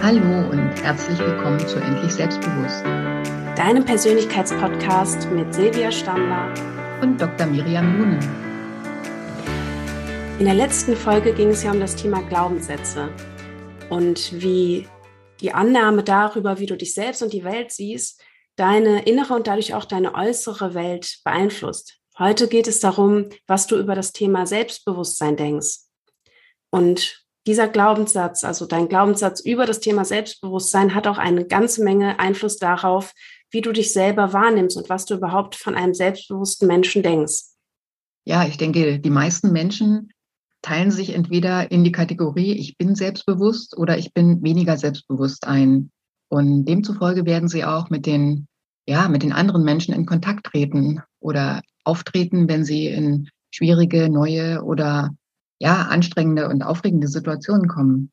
Hallo und herzlich willkommen zu Endlich Selbstbewusst. Deinem Persönlichkeitspodcast mit Silvia Stammler und Dr. Miriam Lunen. In der letzten Folge ging es ja um das Thema Glaubenssätze und wie die Annahme darüber, wie du dich selbst und die Welt siehst, deine innere und dadurch auch deine äußere Welt beeinflusst. Heute geht es darum, was du über das Thema Selbstbewusstsein denkst. Und dieser Glaubenssatz, also dein Glaubenssatz über das Thema Selbstbewusstsein, hat auch eine ganze Menge Einfluss darauf, wie du dich selber wahrnimmst und was du überhaupt von einem selbstbewussten Menschen denkst. Ja, ich denke, die meisten Menschen teilen sich entweder in die Kategorie, ich bin selbstbewusst oder ich bin weniger selbstbewusst ein. Und demzufolge werden sie auch mit den, ja, mit den anderen Menschen in Kontakt treten oder auftreten, wenn sie in schwierige, neue oder ja, anstrengende und aufregende Situationen kommen.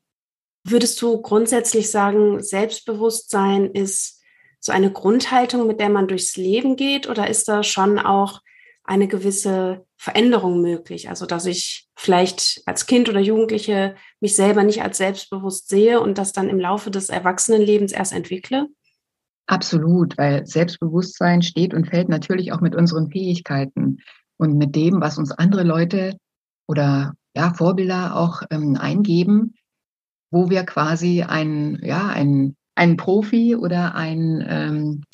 Würdest du grundsätzlich sagen, Selbstbewusstsein ist so eine Grundhaltung, mit der man durchs Leben geht, oder ist da schon auch eine gewisse Veränderung möglich? Also, dass ich vielleicht als Kind oder Jugendliche mich selber nicht als selbstbewusst sehe und das dann im Laufe des Erwachsenenlebens erst entwickle? Absolut, weil Selbstbewusstsein steht und fällt natürlich auch mit unseren Fähigkeiten und mit dem, was uns andere Leute oder ja, Vorbilder auch ähm, eingeben, wo wir quasi ein, ja, ein, ein Profi oder ein, ähm,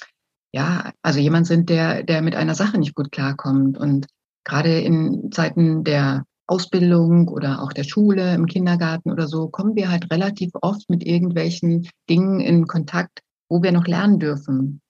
ja, also jemand sind, der, der mit einer Sache nicht gut klarkommt. Und gerade in Zeiten der Ausbildung oder auch der Schule, im Kindergarten oder so, kommen wir halt relativ oft mit irgendwelchen Dingen in Kontakt, wo wir noch lernen dürfen.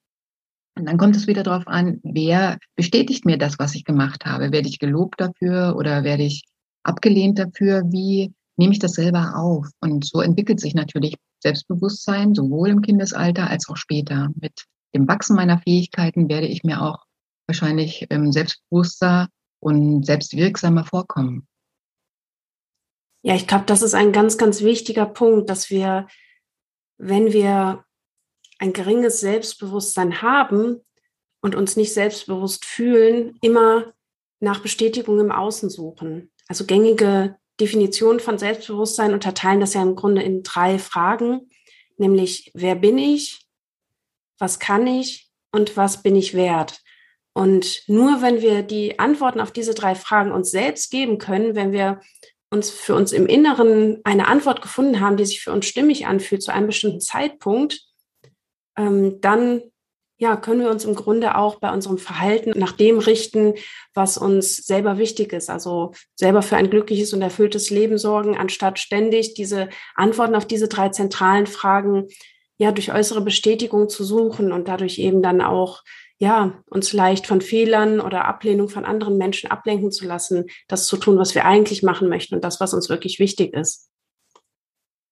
Und dann kommt es wieder darauf an, wer bestätigt mir das, was ich gemacht habe? Werde ich gelobt dafür oder werde ich abgelehnt dafür, wie nehme ich das selber auf? Und so entwickelt sich natürlich Selbstbewusstsein, sowohl im Kindesalter als auch später. Mit dem Wachsen meiner Fähigkeiten werde ich mir auch wahrscheinlich ähm, selbstbewusster und selbstwirksamer vorkommen. Ja, ich glaube, das ist ein ganz, ganz wichtiger Punkt, dass wir, wenn wir ein geringes Selbstbewusstsein haben und uns nicht selbstbewusst fühlen, immer nach Bestätigung im Außen suchen. Also gängige Definitionen von Selbstbewusstsein unterteilen das ja im Grunde in drei Fragen, nämlich wer bin ich, was kann ich und was bin ich wert. Und nur wenn wir die Antworten auf diese drei Fragen uns selbst geben können, wenn wir uns für uns im Inneren eine Antwort gefunden haben, die sich für uns stimmig anfühlt zu einem bestimmten Zeitpunkt, ähm, dann ja, können wir uns im Grunde auch bei unserem Verhalten nach dem richten, was uns selber wichtig ist. Also selber für ein glückliches und erfülltes Leben sorgen, anstatt ständig diese Antworten auf diese drei zentralen Fragen ja durch äußere Bestätigung zu suchen und dadurch eben dann auch ja, uns leicht von Fehlern oder Ablehnung von anderen Menschen ablenken zu lassen, das zu tun, was wir eigentlich machen möchten und das, was uns wirklich wichtig ist.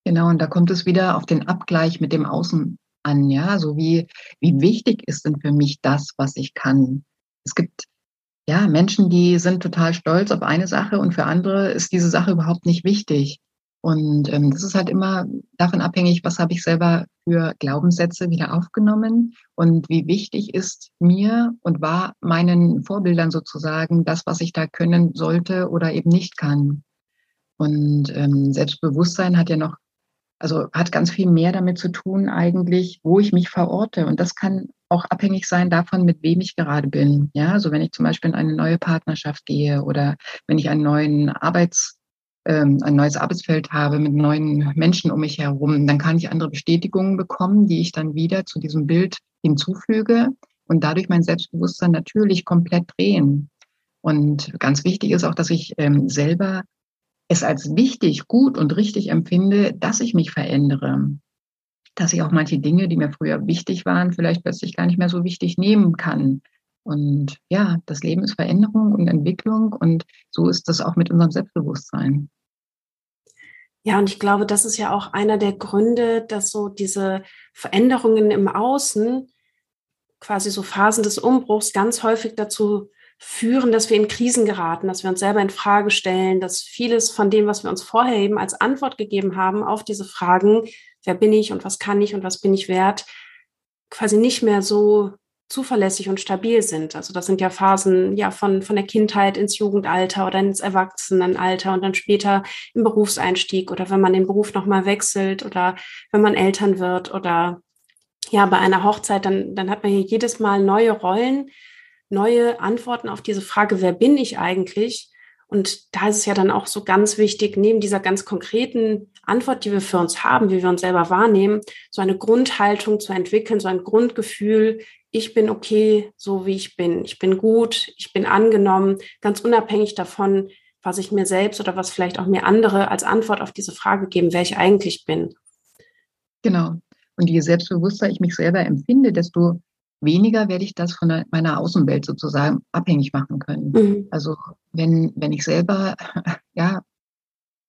Genau, und da kommt es wieder auf den Abgleich mit dem Außen an, ja, so wie, wie wichtig ist denn für mich das, was ich kann? Es gibt ja Menschen, die sind total stolz auf eine Sache und für andere ist diese Sache überhaupt nicht wichtig. Und ähm, das ist halt immer davon abhängig, was habe ich selber für Glaubenssätze wieder aufgenommen und wie wichtig ist mir und war meinen Vorbildern sozusagen das, was ich da können sollte oder eben nicht kann. Und ähm, Selbstbewusstsein hat ja noch also hat ganz viel mehr damit zu tun eigentlich, wo ich mich verorte. Und das kann auch abhängig sein davon, mit wem ich gerade bin. Ja, also wenn ich zum Beispiel in eine neue Partnerschaft gehe oder wenn ich einen neuen Arbeits, ähm, ein neues Arbeitsfeld habe mit neuen Menschen um mich herum, dann kann ich andere Bestätigungen bekommen, die ich dann wieder zu diesem Bild hinzufüge und dadurch mein Selbstbewusstsein natürlich komplett drehen. Und ganz wichtig ist auch, dass ich ähm, selber es als wichtig, gut und richtig empfinde, dass ich mich verändere. Dass ich auch manche Dinge, die mir früher wichtig waren, vielleicht plötzlich gar nicht mehr so wichtig nehmen kann. Und ja, das Leben ist Veränderung und Entwicklung und so ist das auch mit unserem Selbstbewusstsein. Ja, und ich glaube, das ist ja auch einer der Gründe, dass so diese Veränderungen im Außen, quasi so Phasen des Umbruchs, ganz häufig dazu führen, dass wir in Krisen geraten, dass wir uns selber in Frage stellen, dass vieles von dem, was wir uns vorher eben als Antwort gegeben haben auf diese Fragen, wer bin ich und was kann ich und was bin ich wert, quasi nicht mehr so zuverlässig und stabil sind. Also das sind ja Phasen ja von, von der Kindheit ins Jugendalter oder ins Erwachsenenalter und dann später im Berufseinstieg oder wenn man den Beruf nochmal wechselt oder wenn man Eltern wird oder ja, bei einer Hochzeit, dann, dann hat man hier jedes Mal neue Rollen, neue Antworten auf diese Frage, wer bin ich eigentlich? Und da ist es ja dann auch so ganz wichtig, neben dieser ganz konkreten Antwort, die wir für uns haben, wie wir uns selber wahrnehmen, so eine Grundhaltung zu entwickeln, so ein Grundgefühl, ich bin okay, so wie ich bin. Ich bin gut, ich bin angenommen, ganz unabhängig davon, was ich mir selbst oder was vielleicht auch mir andere als Antwort auf diese Frage geben, wer ich eigentlich bin. Genau. Und je selbstbewusster ich mich selber empfinde, desto weniger werde ich das von meiner Außenwelt sozusagen abhängig machen können. Mhm. Also wenn, wenn ich selber ja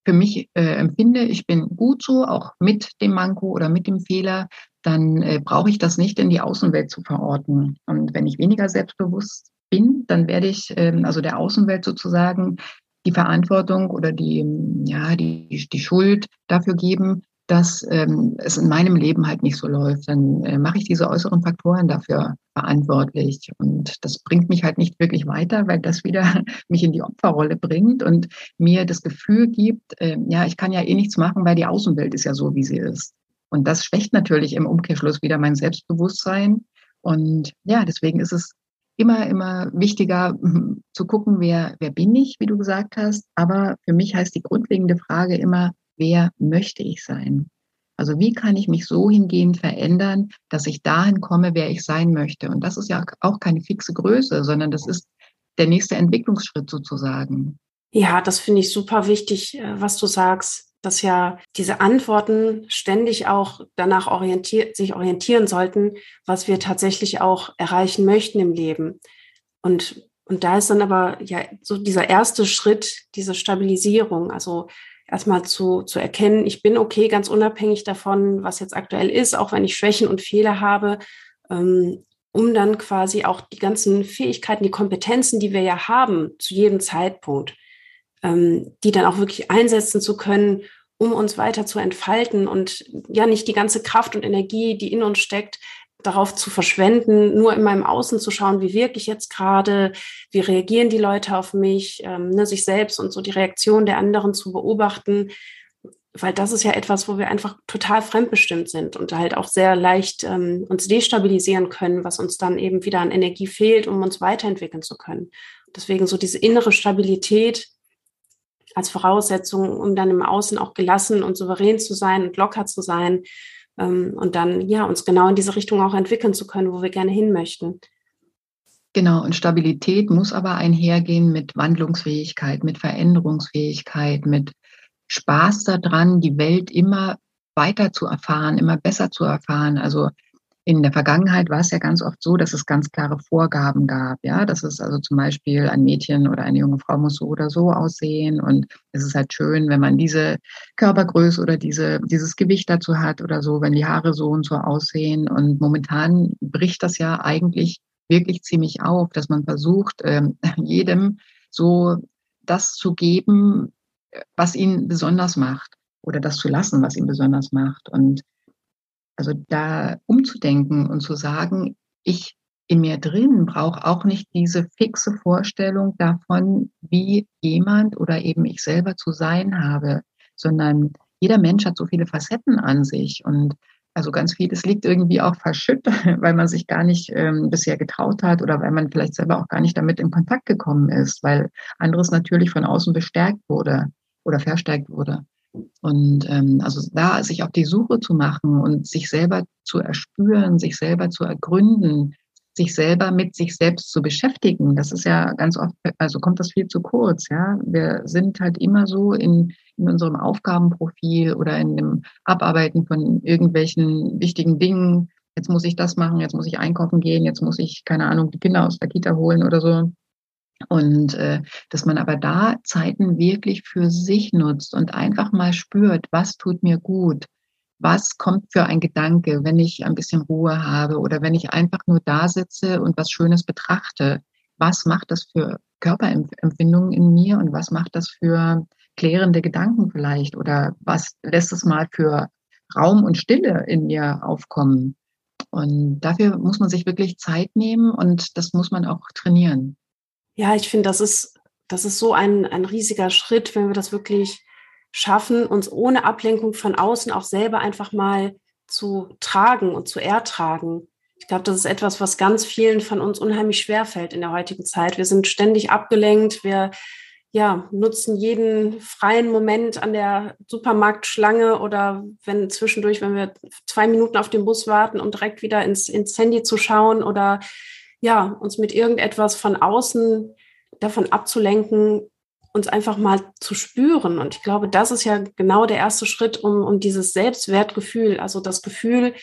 für mich äh, empfinde, ich bin gut so, auch mit dem Manko oder mit dem Fehler, dann äh, brauche ich das nicht in die Außenwelt zu verorten. Und wenn ich weniger selbstbewusst bin, dann werde ich äh, also der Außenwelt sozusagen die Verantwortung oder die, ja, die, die Schuld dafür geben, dass ähm, es in meinem Leben halt nicht so läuft, dann äh, mache ich diese äußeren Faktoren dafür verantwortlich. Und das bringt mich halt nicht wirklich weiter, weil das wieder mich in die Opferrolle bringt und mir das Gefühl gibt, äh, ja, ich kann ja eh nichts machen, weil die Außenwelt ist ja so, wie sie ist. Und das schwächt natürlich im Umkehrschluss wieder mein Selbstbewusstsein. Und ja, deswegen ist es immer, immer wichtiger zu gucken, wer, wer bin ich, wie du gesagt hast. Aber für mich heißt die grundlegende Frage immer, wer möchte ich sein? Also wie kann ich mich so hingehend verändern, dass ich dahin komme, wer ich sein möchte? Und das ist ja auch keine fixe Größe, sondern das ist der nächste Entwicklungsschritt sozusagen. Ja, das finde ich super wichtig, äh, was du sagst, dass ja diese Antworten ständig auch danach orientiert, sich orientieren sollten, was wir tatsächlich auch erreichen möchten im Leben. Und, und da ist dann aber ja so dieser erste Schritt, diese Stabilisierung. Also erstmal zu, zu erkennen, ich bin okay, ganz unabhängig davon, was jetzt aktuell ist, auch wenn ich Schwächen und Fehler habe, ähm, um dann quasi auch die ganzen Fähigkeiten, die Kompetenzen, die wir ja haben zu jedem Zeitpunkt, ähm, die dann auch wirklich einsetzen zu können, um uns weiter zu entfalten und ja nicht die ganze Kraft und Energie, die in uns steckt, darauf zu verschwenden, nur in meinem Außen zu schauen, wie wirke ich jetzt gerade, wie reagieren die Leute auf mich, ähm, ne, sich selbst und so die Reaktion der anderen zu beobachten, weil das ist ja etwas, wo wir einfach total fremdbestimmt sind und halt auch sehr leicht ähm, uns destabilisieren können, was uns dann eben wieder an Energie fehlt, um uns weiterentwickeln zu können. Deswegen so diese innere Stabilität als Voraussetzung, um dann im Außen auch gelassen und souverän zu sein und locker zu sein, und dann ja uns genau in diese Richtung auch entwickeln zu können, wo wir gerne hin möchten. Genau, und Stabilität muss aber einhergehen mit Wandlungsfähigkeit, mit Veränderungsfähigkeit, mit Spaß daran, die Welt immer weiter zu erfahren, immer besser zu erfahren. Also in der Vergangenheit war es ja ganz oft so, dass es ganz klare Vorgaben gab. Ja, dass es also zum Beispiel ein Mädchen oder eine junge Frau muss so oder so aussehen. Und es ist halt schön, wenn man diese Körpergröße oder diese, dieses Gewicht dazu hat oder so, wenn die Haare so und so aussehen. Und momentan bricht das ja eigentlich wirklich ziemlich auf, dass man versucht, ähm, jedem so das zu geben, was ihn besonders macht oder das zu lassen, was ihn besonders macht. Und also da umzudenken und zu sagen, ich in mir drin brauche auch nicht diese fixe Vorstellung davon, wie jemand oder eben ich selber zu sein habe, sondern jeder Mensch hat so viele Facetten an sich und also ganz vieles liegt irgendwie auch verschüttet, weil man sich gar nicht ähm, bisher getraut hat oder weil man vielleicht selber auch gar nicht damit in Kontakt gekommen ist, weil anderes natürlich von außen bestärkt wurde oder verstärkt wurde. Und ähm, also da sich auf die Suche zu machen und sich selber zu erspüren, sich selber zu ergründen, sich selber mit sich selbst zu beschäftigen, das ist ja ganz oft, also kommt das viel zu kurz, ja. Wir sind halt immer so in, in unserem Aufgabenprofil oder in dem Abarbeiten von irgendwelchen wichtigen Dingen. Jetzt muss ich das machen, jetzt muss ich einkaufen gehen, jetzt muss ich, keine Ahnung, die Kinder aus der Kita holen oder so. Und äh, dass man aber da Zeiten wirklich für sich nutzt und einfach mal spürt, was tut mir gut, was kommt für ein Gedanke, wenn ich ein bisschen Ruhe habe oder wenn ich einfach nur da sitze und was Schönes betrachte. Was macht das für Körperempfindungen in mir und was macht das für klärende Gedanken vielleicht oder was lässt es mal für Raum und Stille in mir aufkommen? Und dafür muss man sich wirklich Zeit nehmen und das muss man auch trainieren. Ja, ich finde, das ist, das ist so ein, ein riesiger Schritt, wenn wir das wirklich schaffen, uns ohne Ablenkung von außen auch selber einfach mal zu tragen und zu ertragen. Ich glaube, das ist etwas, was ganz vielen von uns unheimlich schwer fällt in der heutigen Zeit. Wir sind ständig abgelenkt. Wir ja, nutzen jeden freien Moment an der Supermarktschlange oder wenn zwischendurch, wenn wir zwei Minuten auf den Bus warten, um direkt wieder ins, ins Handy zu schauen oder ja, uns mit irgendetwas von außen davon abzulenken, uns einfach mal zu spüren. Und ich glaube, das ist ja genau der erste Schritt, um, um dieses Selbstwertgefühl, also das Gefühl,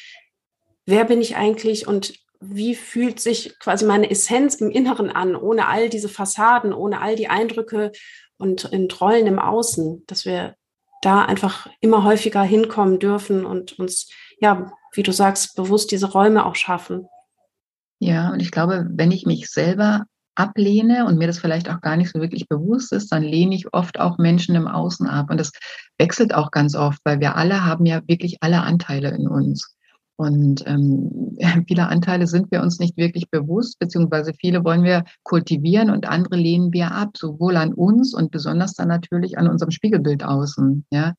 wer bin ich eigentlich und wie fühlt sich quasi meine Essenz im Inneren an, ohne all diese Fassaden, ohne all die Eindrücke und Rollen im Außen, dass wir da einfach immer häufiger hinkommen dürfen und uns, ja, wie du sagst, bewusst diese Räume auch schaffen. Ja, und ich glaube, wenn ich mich selber ablehne und mir das vielleicht auch gar nicht so wirklich bewusst ist, dann lehne ich oft auch Menschen im Außen ab. Und das wechselt auch ganz oft, weil wir alle haben ja wirklich alle Anteile in uns. Und ähm, viele Anteile sind wir uns nicht wirklich bewusst, beziehungsweise viele wollen wir kultivieren und andere lehnen wir ab, sowohl an uns und besonders dann natürlich an unserem Spiegelbild außen. Ja?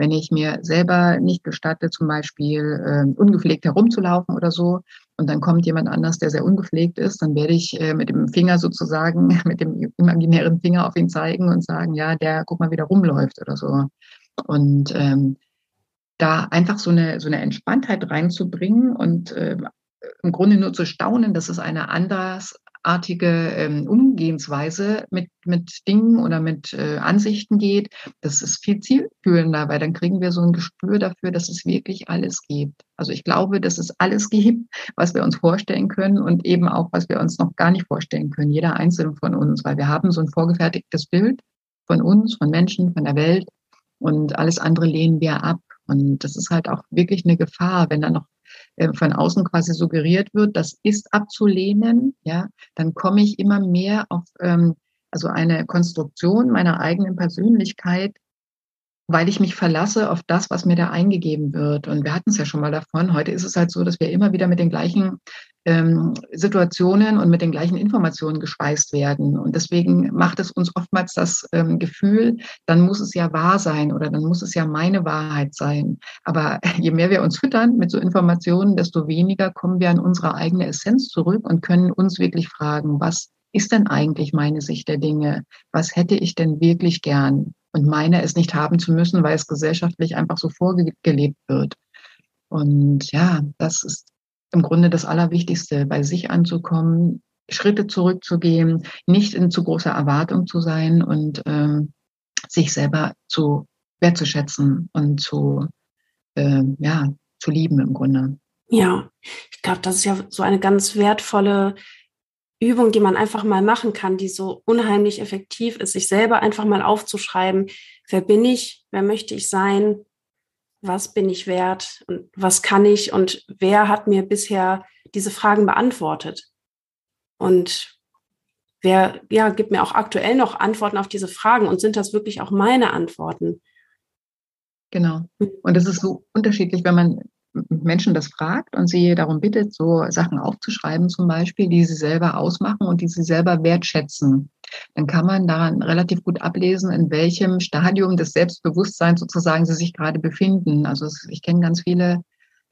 Wenn ich mir selber nicht gestatte, zum Beispiel äh, ungepflegt herumzulaufen oder so, und dann kommt jemand anders, der sehr ungepflegt ist, dann werde ich äh, mit dem Finger sozusagen, mit dem imaginären Finger auf ihn zeigen und sagen, ja, der, guck mal, wie der rumläuft oder so. Und ähm, da einfach so eine, so eine Entspanntheit reinzubringen und äh, im Grunde nur zu staunen, dass es eine andersartige ähm, Umgehensweise mit, mit Dingen oder mit äh, Ansichten geht. Das ist viel zielführender, weil dann kriegen wir so ein Gespür dafür, dass es wirklich alles gibt. Also ich glaube, dass es alles gibt, was wir uns vorstellen können und eben auch, was wir uns noch gar nicht vorstellen können, jeder einzelne von uns, weil wir haben so ein vorgefertigtes Bild von uns, von Menschen, von der Welt und alles andere lehnen wir ab. Und das ist halt auch wirklich eine Gefahr, wenn da noch äh, von außen quasi suggeriert wird, das ist abzulehnen, ja, dann komme ich immer mehr auf ähm, also eine Konstruktion meiner eigenen Persönlichkeit, weil ich mich verlasse auf das, was mir da eingegeben wird. Und wir hatten es ja schon mal davon. Heute ist es halt so, dass wir immer wieder mit den gleichen ähm, Situationen und mit den gleichen Informationen gespeist werden. Und deswegen macht es uns oftmals das ähm, Gefühl, dann muss es ja wahr sein oder dann muss es ja meine Wahrheit sein. Aber je mehr wir uns füttern mit so Informationen, desto weniger kommen wir an unsere eigene Essenz zurück und können uns wirklich fragen, was ist denn eigentlich meine Sicht der Dinge? Was hätte ich denn wirklich gern? und meine es nicht haben zu müssen, weil es gesellschaftlich einfach so vorgelebt wird. Und ja, das ist im Grunde das Allerwichtigste, bei sich anzukommen, Schritte zurückzugehen, nicht in zu großer Erwartung zu sein und ähm, sich selber zu wertzuschätzen und zu, äh, ja, zu lieben im Grunde. Ja, ich glaube, das ist ja so eine ganz wertvolle Übung, die man einfach mal machen kann, die so unheimlich effektiv ist, sich selber einfach mal aufzuschreiben, wer bin ich, wer möchte ich sein, was bin ich wert und was kann ich und wer hat mir bisher diese Fragen beantwortet. Und wer, ja, gibt mir auch aktuell noch Antworten auf diese Fragen und sind das wirklich auch meine Antworten? Genau. Und es ist so unterschiedlich, wenn man Menschen das fragt und sie darum bittet, so Sachen aufzuschreiben zum Beispiel, die sie selber ausmachen und die sie selber wertschätzen, dann kann man daran relativ gut ablesen, in welchem Stadium des Selbstbewusstseins sozusagen sie sich gerade befinden. Also ich kenne ganz viele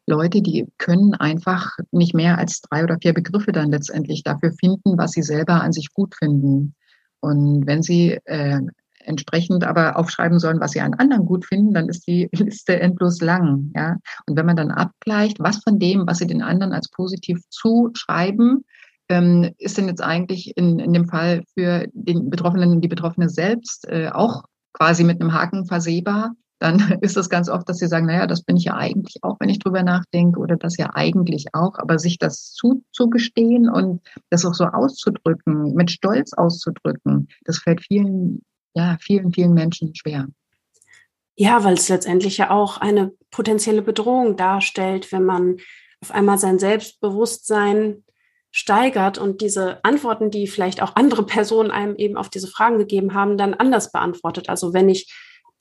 Leute, die können einfach nicht mehr als drei oder vier Begriffe dann letztendlich dafür finden, was sie selber an sich gut finden. Und wenn Sie äh, entsprechend aber aufschreiben sollen, was sie an anderen gut finden, dann ist die Liste endlos lang. Ja? Und wenn man dann abgleicht, was von dem, was sie den anderen als positiv zuschreiben, ähm, ist denn jetzt eigentlich in, in dem Fall für den Betroffenen, die Betroffene selbst äh, auch quasi mit einem Haken versehbar, dann ist es ganz oft, dass sie sagen, naja, das bin ich ja eigentlich auch, wenn ich drüber nachdenke, oder das ja eigentlich auch, aber sich das zuzugestehen und das auch so auszudrücken, mit Stolz auszudrücken, das fällt vielen ja, vielen, vielen Menschen schwer. Ja, weil es letztendlich ja auch eine potenzielle Bedrohung darstellt, wenn man auf einmal sein Selbstbewusstsein steigert und diese Antworten, die vielleicht auch andere Personen einem eben auf diese Fragen gegeben haben, dann anders beantwortet. Also wenn ich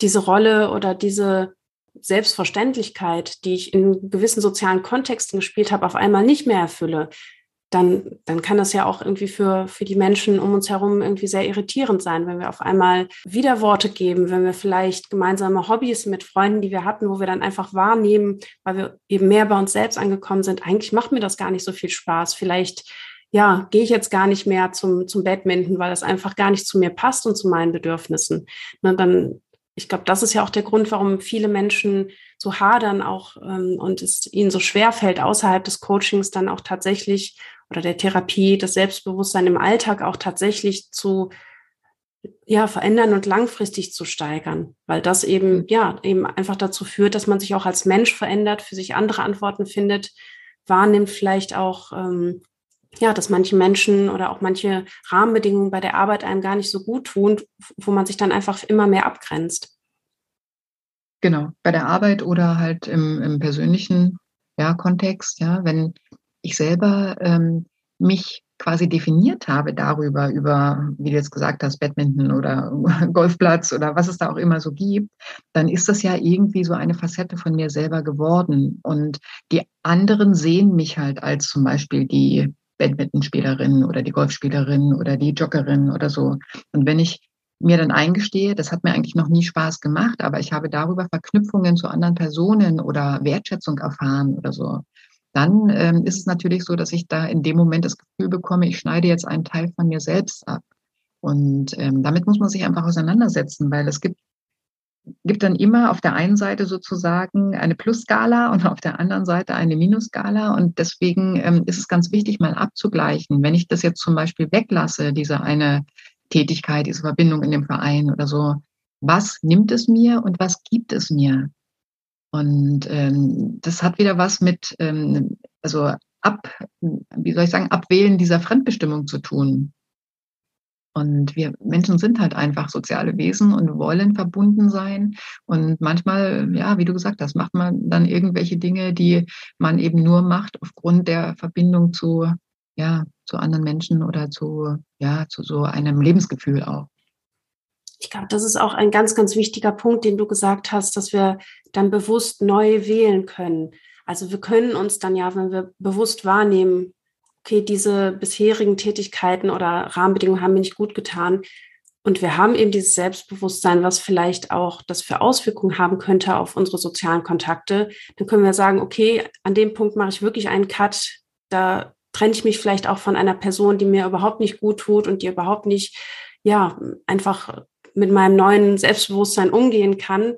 diese Rolle oder diese Selbstverständlichkeit, die ich in gewissen sozialen Kontexten gespielt habe, auf einmal nicht mehr erfülle, dann, dann kann das ja auch irgendwie für, für die Menschen um uns herum irgendwie sehr irritierend sein, wenn wir auf einmal Widerworte geben, wenn wir vielleicht gemeinsame Hobbys mit Freunden, die wir hatten, wo wir dann einfach wahrnehmen, weil wir eben mehr bei uns selbst angekommen sind, eigentlich macht mir das gar nicht so viel Spaß. Vielleicht ja, gehe ich jetzt gar nicht mehr zum, zum Badminton, weil das einfach gar nicht zu mir passt und zu meinen Bedürfnissen. Na, dann, ich glaube, das ist ja auch der Grund, warum viele Menschen so hadern auch ähm, und es ihnen so schwer fällt, außerhalb des Coachings dann auch tatsächlich oder der Therapie das Selbstbewusstsein im Alltag auch tatsächlich zu ja, verändern und langfristig zu steigern, weil das eben, ja, eben einfach dazu führt, dass man sich auch als Mensch verändert, für sich andere Antworten findet, wahrnimmt vielleicht auch ähm, ja, dass manche Menschen oder auch manche Rahmenbedingungen bei der Arbeit einem gar nicht so gut tun, wo man sich dann einfach immer mehr abgrenzt. Genau, bei der Arbeit oder halt im, im persönlichen ja, Kontext, ja, wenn ich selber ähm, mich quasi definiert habe darüber, über, wie du jetzt gesagt hast, Badminton oder Golfplatz oder was es da auch immer so gibt, dann ist das ja irgendwie so eine Facette von mir selber geworden. Und die anderen sehen mich halt als zum Beispiel die Badmintonspielerin oder die Golfspielerin oder die Joggerin oder so. Und wenn ich mir dann eingestehe, das hat mir eigentlich noch nie Spaß gemacht, aber ich habe darüber Verknüpfungen zu anderen Personen oder Wertschätzung erfahren oder so, dann ähm, ist es natürlich so, dass ich da in dem Moment das Gefühl bekomme, ich schneide jetzt einen Teil von mir selbst ab. Und ähm, damit muss man sich einfach auseinandersetzen, weil es gibt gibt dann immer auf der einen Seite sozusagen eine Plusskala und auf der anderen Seite eine Minusskala. Und deswegen ähm, ist es ganz wichtig, mal abzugleichen. Wenn ich das jetzt zum Beispiel weglasse, diese eine Tätigkeit, diese Verbindung in dem Verein oder so, was nimmt es mir und was gibt es mir? Und ähm, das hat wieder was mit, ähm, also ab, wie soll ich sagen, Abwählen dieser Fremdbestimmung zu tun. Und wir Menschen sind halt einfach soziale Wesen und wollen verbunden sein. Und manchmal, ja, wie du gesagt hast, macht man dann irgendwelche Dinge, die man eben nur macht aufgrund der Verbindung zu, ja, zu anderen Menschen oder zu, ja, zu so einem Lebensgefühl auch. Ich glaube, das ist auch ein ganz, ganz wichtiger Punkt, den du gesagt hast, dass wir dann bewusst neu wählen können. Also wir können uns dann ja, wenn wir bewusst wahrnehmen, okay, diese bisherigen Tätigkeiten oder Rahmenbedingungen haben mir nicht gut getan. Und wir haben eben dieses Selbstbewusstsein, was vielleicht auch das für Auswirkungen haben könnte auf unsere sozialen Kontakte. Dann können wir sagen, okay, an dem Punkt mache ich wirklich einen Cut. Da trenne ich mich vielleicht auch von einer Person, die mir überhaupt nicht gut tut und die überhaupt nicht, ja, einfach mit meinem neuen Selbstbewusstsein umgehen kann.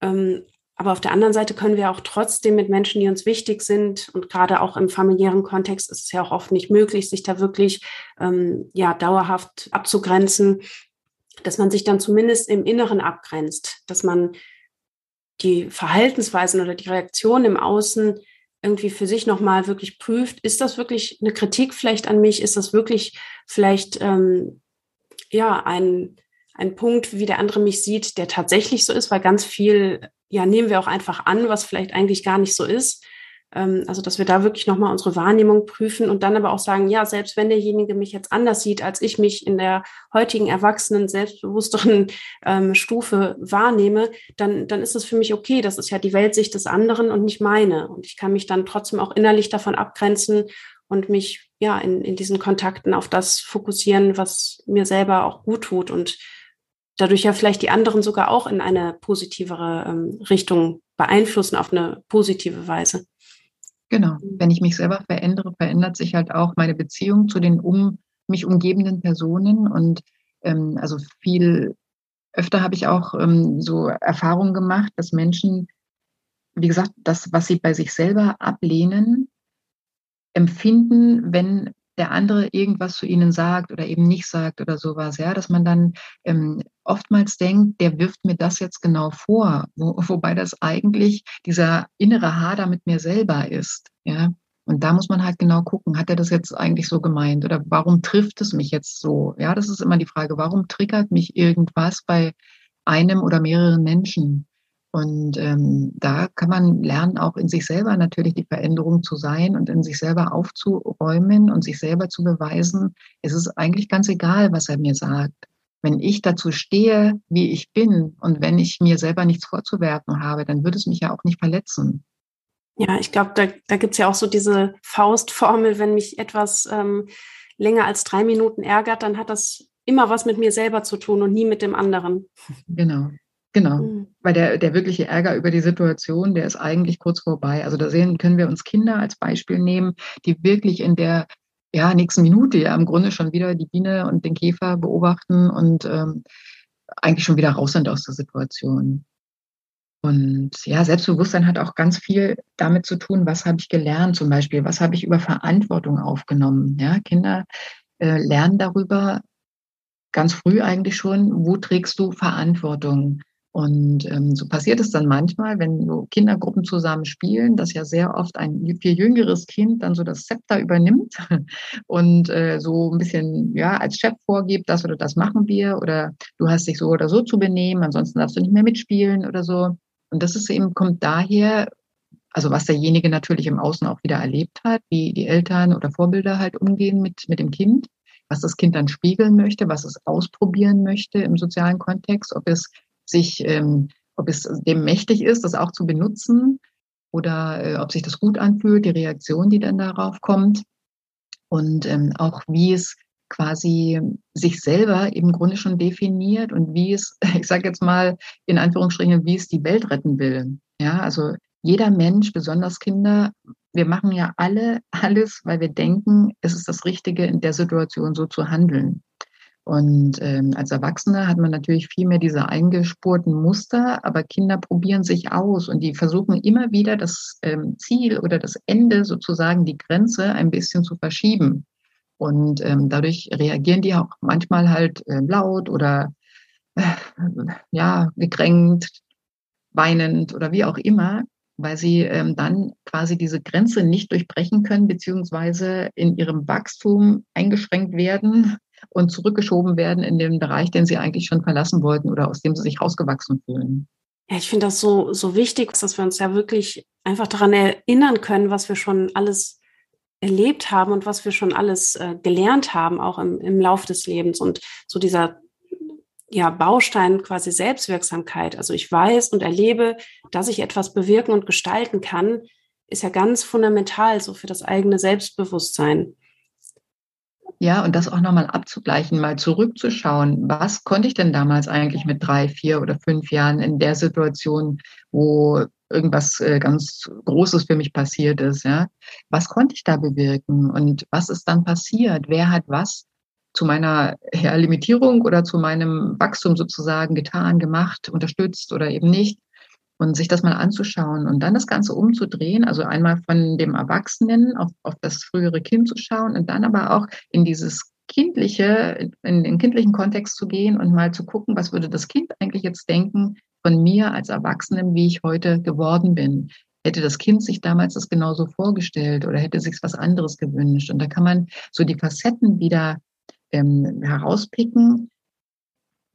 Ähm, aber auf der anderen Seite können wir auch trotzdem mit Menschen, die uns wichtig sind und gerade auch im familiären Kontext ist es ja auch oft nicht möglich, sich da wirklich ähm, ja dauerhaft abzugrenzen, dass man sich dann zumindest im Inneren abgrenzt, dass man die Verhaltensweisen oder die Reaktionen im Außen irgendwie für sich nochmal wirklich prüft, ist das wirklich eine Kritik vielleicht an mich? Ist das wirklich vielleicht ähm, ja ein, ein Punkt, wie der andere mich sieht, der tatsächlich so ist, weil ganz viel ja, nehmen wir auch einfach an, was vielleicht eigentlich gar nicht so ist. Ähm, also, dass wir da wirklich nochmal unsere Wahrnehmung prüfen und dann aber auch sagen, ja, selbst wenn derjenige mich jetzt anders sieht, als ich mich in der heutigen erwachsenen, selbstbewussteren ähm, Stufe wahrnehme, dann, dann ist es für mich okay. Das ist ja die Weltsicht des anderen und nicht meine. Und ich kann mich dann trotzdem auch innerlich davon abgrenzen und mich ja in, in diesen Kontakten auf das fokussieren, was mir selber auch gut tut und dadurch ja vielleicht die anderen sogar auch in eine positivere ähm, Richtung beeinflussen, auf eine positive Weise. Genau. Mhm. Wenn ich mich selber verändere, verändert sich halt auch meine Beziehung zu den um mich umgebenden Personen. Und ähm, also viel öfter habe ich auch ähm, so Erfahrungen gemacht, dass Menschen, wie gesagt, das, was sie bei sich selber ablehnen, empfinden, wenn der andere irgendwas zu ihnen sagt oder eben nicht sagt oder sowas, ja, dass man dann ähm, oftmals denkt, der wirft mir das jetzt genau vor, wo, wobei das eigentlich dieser innere Hader mit mir selber ist, ja. Und da muss man halt genau gucken, hat er das jetzt eigentlich so gemeint oder warum trifft es mich jetzt so? Ja, das ist immer die Frage, warum triggert mich irgendwas bei einem oder mehreren Menschen? Und ähm, da kann man lernen, auch in sich selber natürlich die Veränderung zu sein und in sich selber aufzuräumen und sich selber zu beweisen, es ist eigentlich ganz egal, was er mir sagt. Wenn ich dazu stehe, wie ich bin und wenn ich mir selber nichts vorzuwerfen habe, dann würde es mich ja auch nicht verletzen. Ja, ich glaube, da, da gibt es ja auch so diese Faustformel, wenn mich etwas ähm, länger als drei Minuten ärgert, dann hat das immer was mit mir selber zu tun und nie mit dem anderen. Genau. Genau, mhm. weil der, der wirkliche Ärger über die Situation, der ist eigentlich kurz vorbei. Also da sehen, können wir uns Kinder als Beispiel nehmen, die wirklich in der ja, nächsten Minute ja im Grunde schon wieder die Biene und den Käfer beobachten und ähm, eigentlich schon wieder raus sind aus der Situation. Und ja, Selbstbewusstsein hat auch ganz viel damit zu tun, was habe ich gelernt zum Beispiel, was habe ich über Verantwortung aufgenommen. Ja, Kinder äh, lernen darüber ganz früh eigentlich schon, wo trägst du Verantwortung. Und ähm, so passiert es dann manchmal, wenn so Kindergruppen zusammen spielen, dass ja sehr oft ein viel jüngeres Kind dann so das Zepter übernimmt und äh, so ein bisschen ja als Chef vorgibt, das oder das machen wir oder du hast dich so oder so zu benehmen, ansonsten darfst du nicht mehr mitspielen oder so. Und das ist eben kommt daher, also was derjenige natürlich im Außen auch wieder erlebt hat, wie die Eltern oder Vorbilder halt umgehen mit mit dem Kind, was das Kind dann spiegeln möchte, was es ausprobieren möchte im sozialen Kontext, ob es sich, ähm, ob es dem mächtig ist, das auch zu benutzen oder äh, ob sich das gut anfühlt, die Reaktion, die dann darauf kommt und ähm, auch wie es quasi sich selber im Grunde schon definiert und wie es, ich sage jetzt mal in Anführungsstrichen, wie es die Welt retten will. Ja, also jeder Mensch, besonders Kinder, wir machen ja alle alles, weil wir denken, es ist das Richtige, in der Situation so zu handeln. Und ähm, als Erwachsener hat man natürlich viel mehr diese eingespurten Muster, aber Kinder probieren sich aus und die versuchen immer wieder das ähm, Ziel oder das Ende sozusagen die Grenze ein bisschen zu verschieben. Und ähm, dadurch reagieren die auch manchmal halt äh, laut oder äh, ja gekränkt, weinend oder wie auch immer, weil sie ähm, dann quasi diese Grenze nicht durchbrechen können, beziehungsweise in ihrem Wachstum eingeschränkt werden und zurückgeschoben werden in den Bereich, den sie eigentlich schon verlassen wollten oder aus dem sie sich rausgewachsen fühlen. Ja, ich finde das so, so wichtig, dass wir uns ja wirklich einfach daran erinnern können, was wir schon alles erlebt haben und was wir schon alles äh, gelernt haben, auch im, im Lauf des Lebens. Und so dieser ja, Baustein quasi Selbstwirksamkeit. Also ich weiß und erlebe, dass ich etwas bewirken und gestalten kann, ist ja ganz fundamental so für das eigene Selbstbewusstsein. Ja, und das auch nochmal abzugleichen, mal zurückzuschauen. Was konnte ich denn damals eigentlich mit drei, vier oder fünf Jahren in der Situation, wo irgendwas äh, ganz Großes für mich passiert ist, ja? Was konnte ich da bewirken? Und was ist dann passiert? Wer hat was zu meiner ja, Limitierung oder zu meinem Wachstum sozusagen getan, gemacht, unterstützt oder eben nicht? Und sich das mal anzuschauen und dann das Ganze umzudrehen, also einmal von dem Erwachsenen auf, auf das frühere Kind zu schauen und dann aber auch in dieses kindliche, in den kindlichen Kontext zu gehen und mal zu gucken, was würde das Kind eigentlich jetzt denken von mir als Erwachsenem, wie ich heute geworden bin. Hätte das Kind sich damals das genauso vorgestellt oder hätte sich was anderes gewünscht? Und da kann man so die Facetten wieder ähm, herauspicken,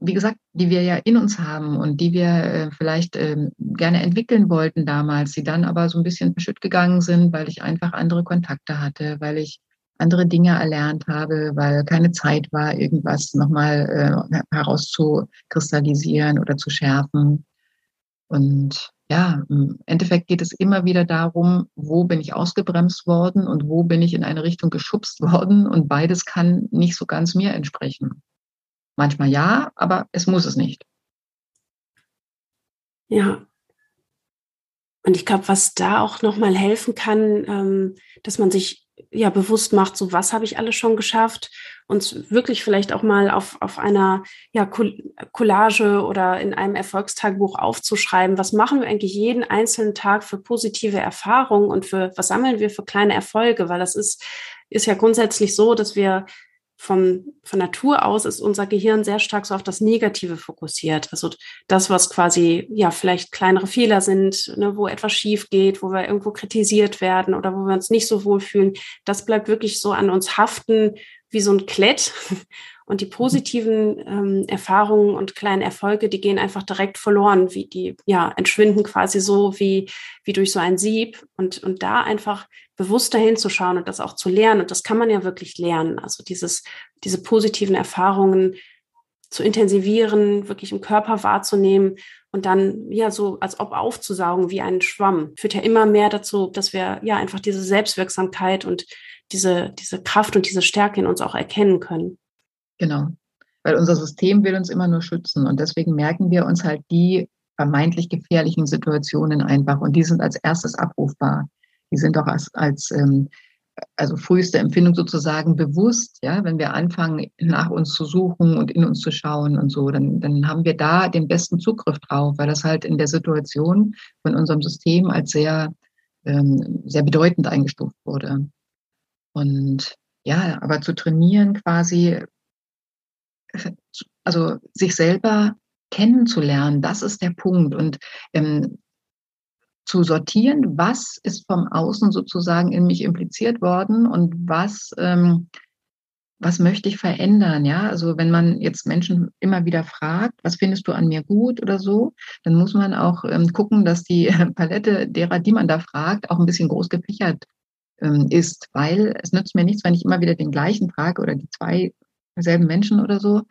wie gesagt, die wir ja in uns haben und die wir äh, vielleicht äh, gerne entwickeln wollten damals, die dann aber so ein bisschen verschütt gegangen sind, weil ich einfach andere Kontakte hatte, weil ich andere Dinge erlernt habe, weil keine Zeit war, irgendwas nochmal äh, herauszukristallisieren oder zu schärfen. Und ja, im Endeffekt geht es immer wieder darum, wo bin ich ausgebremst worden und wo bin ich in eine Richtung geschubst worden. Und beides kann nicht so ganz mir entsprechen. Manchmal ja, aber es muss es nicht. Ja. Und ich glaube, was da auch nochmal helfen kann, ähm, dass man sich ja bewusst macht, so was habe ich alles schon geschafft und wirklich vielleicht auch mal auf, auf einer ja, Collage oder in einem Erfolgstagebuch aufzuschreiben, was machen wir eigentlich jeden einzelnen Tag für positive Erfahrungen und für was sammeln wir für kleine Erfolge, weil das ist, ist ja grundsätzlich so, dass wir vom, von Natur aus ist unser Gehirn sehr stark so auf das Negative fokussiert. Also das, was quasi, ja, vielleicht kleinere Fehler sind, ne, wo etwas schief geht, wo wir irgendwo kritisiert werden oder wo wir uns nicht so wohlfühlen, das bleibt wirklich so an uns haften wie so ein Klett. Und die positiven ähm, Erfahrungen und kleinen Erfolge, die gehen einfach direkt verloren, wie die, ja, entschwinden quasi so wie, wie durch so ein Sieb. Und, und da einfach bewusster hinzuschauen und das auch zu lernen. Und das kann man ja wirklich lernen. Also dieses, diese positiven Erfahrungen zu intensivieren, wirklich im Körper wahrzunehmen und dann ja so als ob aufzusaugen wie ein Schwamm. Führt ja immer mehr dazu, dass wir ja einfach diese Selbstwirksamkeit und diese, diese Kraft und diese Stärke in uns auch erkennen können. Genau. Weil unser System will uns immer nur schützen. Und deswegen merken wir uns halt die vermeintlich gefährlichen Situationen einfach. Und die sind als erstes abrufbar. Die sind auch als, als ähm, also früheste Empfindung sozusagen bewusst, ja, wenn wir anfangen, nach uns zu suchen und in uns zu schauen und so, dann, dann haben wir da den besten Zugriff drauf, weil das halt in der Situation von unserem System als sehr, ähm, sehr bedeutend eingestuft wurde. Und ja, aber zu trainieren quasi, also sich selber kennenzulernen, das ist der Punkt. Und ähm, zu sortieren, was ist vom Außen sozusagen in mich impliziert worden und was, ähm, was möchte ich verändern, ja? Also wenn man jetzt Menschen immer wieder fragt, was findest du an mir gut oder so, dann muss man auch ähm, gucken, dass die Palette derer, die man da fragt, auch ein bisschen groß gefächert ähm, ist, weil es nützt mir nichts, wenn ich immer wieder den gleichen frage oder die zwei selben Menschen oder so,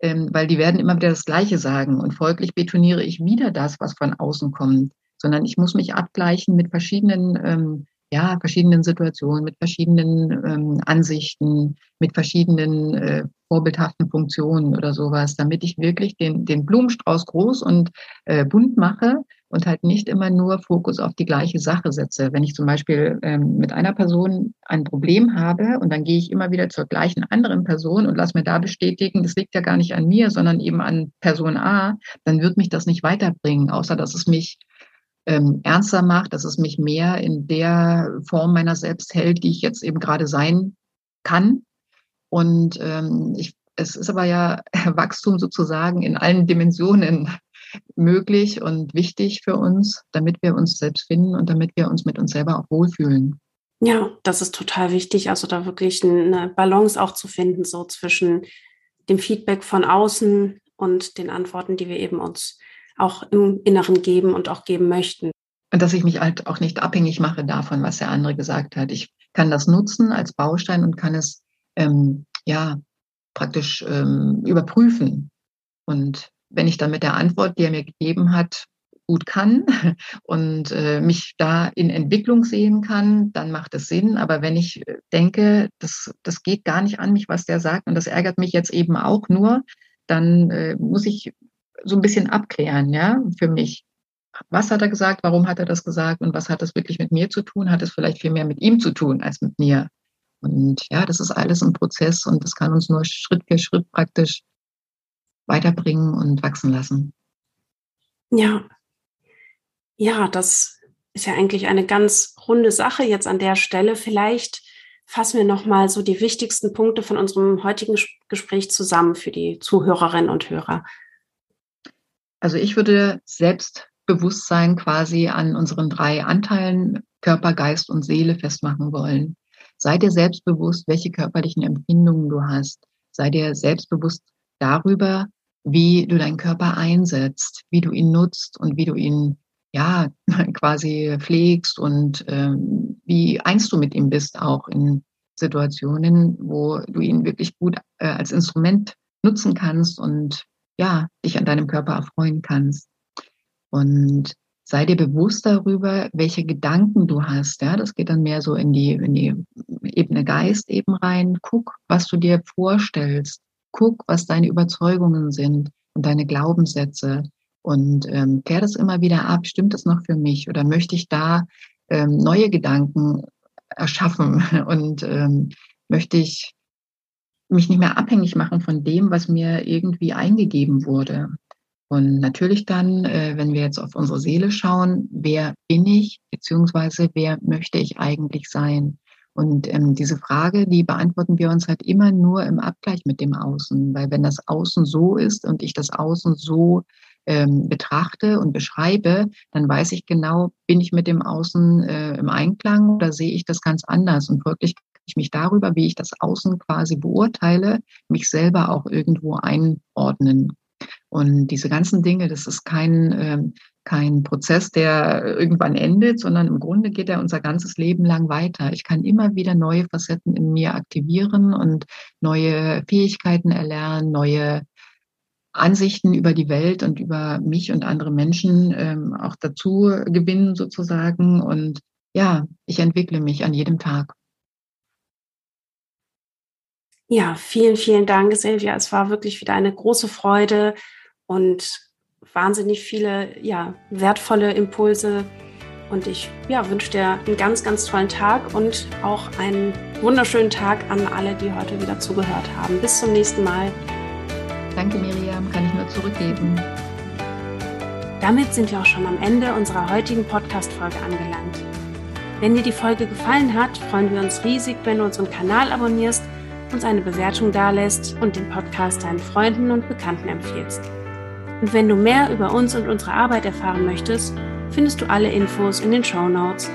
ähm, weil die werden immer wieder das Gleiche sagen und folglich betoniere ich wieder das, was von außen kommt, sondern ich muss mich abgleichen mit verschiedenen ähm, ja, verschiedenen Situationen, mit verschiedenen ähm, Ansichten, mit verschiedenen äh, vorbildhaften Funktionen oder sowas, damit ich wirklich den, den Blumenstrauß groß und äh, bunt mache und halt nicht immer nur Fokus auf die gleiche Sache setze. Wenn ich zum Beispiel ähm, mit einer Person ein Problem habe und dann gehe ich immer wieder zur gleichen anderen Person und lass mir da bestätigen, das liegt ja gar nicht an mir, sondern eben an Person A, dann wird mich das nicht weiterbringen, außer dass es mich ähm, ernster macht, dass es mich mehr in der Form meiner selbst hält, die ich jetzt eben gerade sein kann. Und ähm, ich, es ist aber ja Wachstum sozusagen in allen Dimensionen möglich und wichtig für uns, damit wir uns selbst finden und damit wir uns mit uns selber auch wohlfühlen. Ja, das ist total wichtig. Also da wirklich eine Balance auch zu finden, so zwischen dem Feedback von außen und den Antworten, die wir eben uns auch im Inneren geben und auch geben möchten. Und dass ich mich halt auch nicht abhängig mache davon, was der andere gesagt hat. Ich kann das nutzen als Baustein und kann es ähm, ja praktisch ähm, überprüfen. Und wenn ich dann mit der Antwort, die er mir gegeben hat, gut kann und äh, mich da in Entwicklung sehen kann, dann macht es Sinn. Aber wenn ich äh, denke, das, das geht gar nicht an mich, was der sagt, und das ärgert mich jetzt eben auch nur, dann äh, muss ich so ein bisschen abklären, ja, für mich. Was hat er gesagt? Warum hat er das gesagt? Und was hat das wirklich mit mir zu tun? Hat es vielleicht viel mehr mit ihm zu tun als mit mir? Und ja, das ist alles ein Prozess und das kann uns nur Schritt für Schritt praktisch weiterbringen und wachsen lassen. Ja. Ja, das ist ja eigentlich eine ganz runde Sache jetzt an der Stelle. Vielleicht fassen wir nochmal so die wichtigsten Punkte von unserem heutigen Gespräch zusammen für die Zuhörerinnen und Hörer. Also ich würde Selbstbewusstsein quasi an unseren drei Anteilen Körper, Geist und Seele festmachen wollen. Sei dir selbstbewusst, welche körperlichen Empfindungen du hast. Sei dir selbstbewusst darüber, wie du deinen Körper einsetzt, wie du ihn nutzt und wie du ihn ja quasi pflegst und ähm, wie eins du mit ihm bist, auch in Situationen, wo du ihn wirklich gut äh, als Instrument nutzen kannst und ja, dich an deinem Körper erfreuen kannst. Und sei dir bewusst darüber, welche Gedanken du hast. Ja, das geht dann mehr so in die, in die Ebene Geist eben rein. Guck, was du dir vorstellst. Guck, was deine Überzeugungen sind und deine Glaubenssätze. Und ähm, klär das immer wieder ab. Stimmt das noch für mich? Oder möchte ich da ähm, neue Gedanken erschaffen? Und ähm, möchte ich mich nicht mehr abhängig machen von dem, was mir irgendwie eingegeben wurde. Und natürlich dann, äh, wenn wir jetzt auf unsere Seele schauen, wer bin ich, beziehungsweise wer möchte ich eigentlich sein? Und ähm, diese Frage, die beantworten wir uns halt immer nur im Abgleich mit dem Außen, weil wenn das Außen so ist und ich das Außen so ähm, betrachte und beschreibe, dann weiß ich genau, bin ich mit dem Außen äh, im Einklang oder sehe ich das ganz anders? Und folglich ich mich darüber, wie ich das Außen quasi beurteile, mich selber auch irgendwo einordnen. Und diese ganzen Dinge, das ist kein, äh, kein Prozess, der irgendwann endet, sondern im Grunde geht er unser ganzes Leben lang weiter. Ich kann immer wieder neue Facetten in mir aktivieren und neue Fähigkeiten erlernen, neue Ansichten über die Welt und über mich und andere Menschen ähm, auch dazu gewinnen sozusagen. Und ja, ich entwickle mich an jedem Tag. Ja, vielen, vielen Dank, Silvia. Es war wirklich wieder eine große Freude und wahnsinnig viele ja, wertvolle Impulse. Und ich ja, wünsche dir einen ganz, ganz tollen Tag und auch einen wunderschönen Tag an alle, die heute wieder zugehört haben. Bis zum nächsten Mal. Danke, Miriam, kann ich nur zurückgeben. Damit sind wir auch schon am Ende unserer heutigen Podcast-Folge angelangt. Wenn dir die Folge gefallen hat, freuen wir uns riesig, wenn du unseren Kanal abonnierst, uns eine Bewertung dalässt und den Podcast deinen Freunden und Bekannten empfiehlst. Und wenn du mehr über uns und unsere Arbeit erfahren möchtest, findest du alle Infos in den Show Notes.